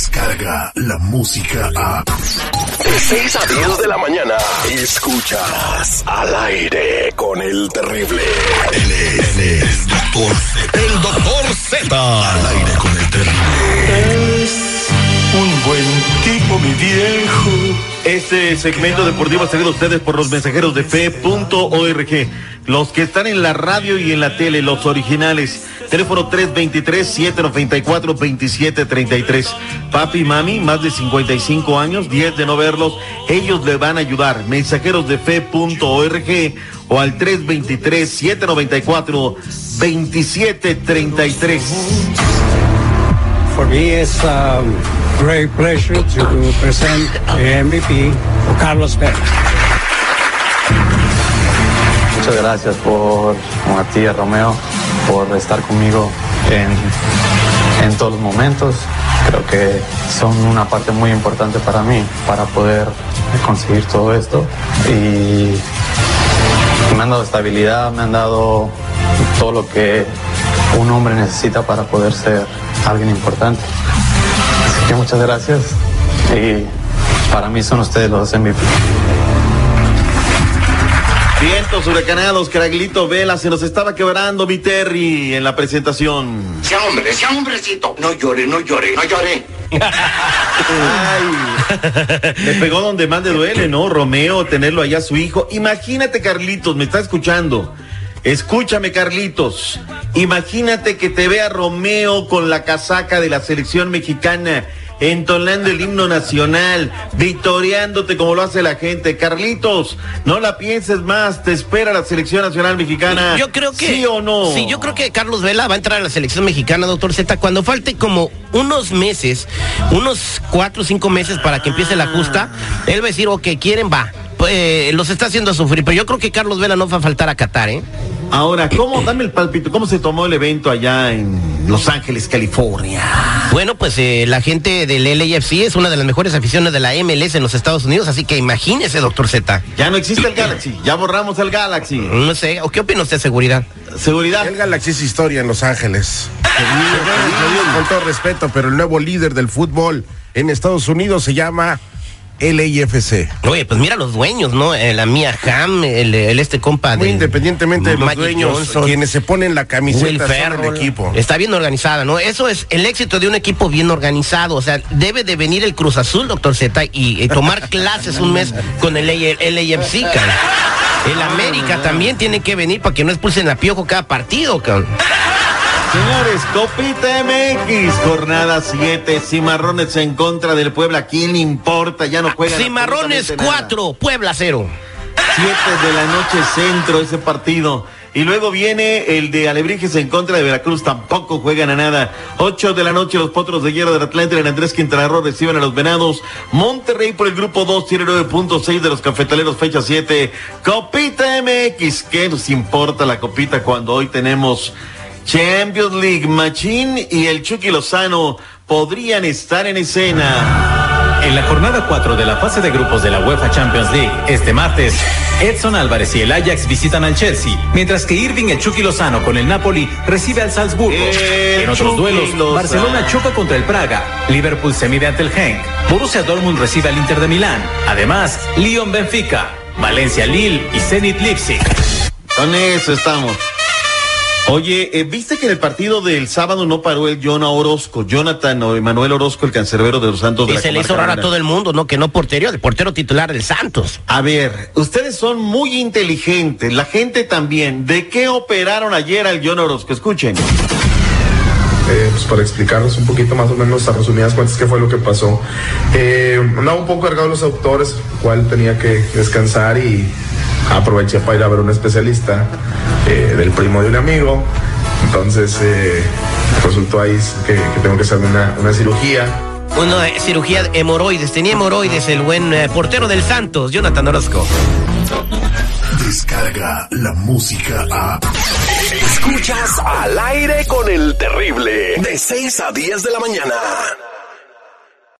Descarga la música a. De 6 a 10 de la mañana. Escuchas al aire con el terrible. Él es, el doctor Z. El doctor Z. Al aire con el terrible. Es un buen tipo, mi viejo. Este segmento deportivo es traído a ustedes por los mensajeros de fe.org. Los que están en la radio y en la tele, los originales. Teléfono 323-794-2733. Papi y mami, más de 55 años, 10 de no verlos. Ellos le van a ayudar. Mensajeros de fe.org o al 323-794-2733. For me, a great pleasure to present the MVP, Carlos Vela. Muchas gracias por a Romeo, por estar conmigo en, en todos los momentos. Creo que son una parte muy importante para mí, para poder conseguir todo esto. Y me han dado estabilidad, me han dado todo lo que un hombre necesita para poder ser alguien importante. Muchas gracias y para mí son ustedes los MVP. Vientos huracanados, Caraglito Vela, se nos estaba quebrando mi Terry en la presentación. Sea hombre, sea hombrecito. No llore, no llore, no llore. Ay, le pegó donde más le duele, ¿no? Romeo, tenerlo allá su hijo. Imagínate, Carlitos, me está escuchando. Escúchame, Carlitos. Imagínate que te vea Romeo con la casaca de la selección mexicana, entonando el himno nacional, victoriándote como lo hace la gente. Carlitos, no la pienses más, te espera la selección nacional mexicana. Yo creo que. ¿Sí o no? Sí, yo creo que Carlos Vela va a entrar a la selección mexicana, doctor Z, cuando falte como unos meses, unos cuatro o cinco meses para que empiece la justa. Él va a decir, ok, quieren, va. Pues, los está haciendo sufrir, pero yo creo que Carlos Vela no va a faltar a Qatar, ¿eh? Ahora, ¿cómo, dame el palpito, cómo se tomó el evento allá en Los Ángeles, California? Bueno, pues eh, la gente del LAFC es una de las mejores aficiones de la MLS en los Estados Unidos, así que imagínese, doctor Z. Ya no existe el Galaxy, ya borramos el Galaxy. No sé, ¿o qué opina usted de seguridad? Seguridad. El Galaxy es historia en Los Ángeles. Con todo respeto, pero el nuevo líder del fútbol en Estados Unidos se llama LAFC. Oye, pues mira los dueños, ¿no? Eh, la mía Ham, el, el este compa Muy de independientemente de los Magic dueños, Johnson, quienes se ponen la camiseta son Ferrell. el equipo. Está bien organizada, ¿no? Eso es el éxito de un equipo bien organizado. O sea, debe de venir el Cruz Azul, doctor Z, y, eh, tomar clases un mes con el, LAFC, cabrón. El América también tiene que venir para que no expulsen a Piojo cada partido, cabrón. Señores, Copita MX, jornada 7, Cimarrones en contra del Puebla, ¿quién importa? Ya no juegan. Cimarrones absolutamente nada. 4, Puebla 0. 7 de la noche centro ese partido. Y luego viene el de Alebrijes en contra de Veracruz, tampoco juegan a nada. 8 de la noche los Potros de Hierro del Atlante en Andrés Quintana Roo reciben a los Venados. Monterrey por el grupo 2 tiene 9.6 de los Cafetaleros, fecha 7. Copita MX, ¿qué nos importa la copita cuando hoy tenemos Champions League? Machín y el Chucky Lozano podrían estar en escena. En la jornada 4 de la fase de grupos de la UEFA Champions League, este martes, Edson Álvarez y el Ajax visitan al Chelsea, mientras que Irving el Chucky Lozano con el Napoli recibe al Salzburgo. El en otros Chucky duelos, Lozano. Barcelona choca contra el Praga, Liverpool se mide ante el Genk, Borussia Dortmund recibe al Inter de Milán, además, Lyon Benfica, Valencia Lille y Zenit Leipzig. Con eso estamos. Oye, eh, ¿viste que en el partido del sábado no paró el Jonah Orozco? Jonathan o Emanuel Orozco, el cancerbero de los Santos de Y la se le hizo raro a todo el mundo, ¿no? Que no portero, el portero titular del Santos. A ver, ustedes son muy inteligentes, la gente también. ¿De qué operaron ayer al Jonah Orozco? Escuchen. Eh, pues para explicarnos un poquito más o menos a resumidas cuentas qué fue lo que pasó. Eh, andaba un poco cargado los autores, cual tenía que descansar y aproveché para ir a ver un especialista eh, del primo de un amigo. Entonces eh, resultó ahí que, que tengo que hacerme una, una cirugía. Una eh, cirugía de hemorroides. Tenía hemorroides el buen eh, portero del Santos, Jonathan Orozco. Descarga la música a. Escuchas al aire con el terrible. De 6 a 10 de la mañana.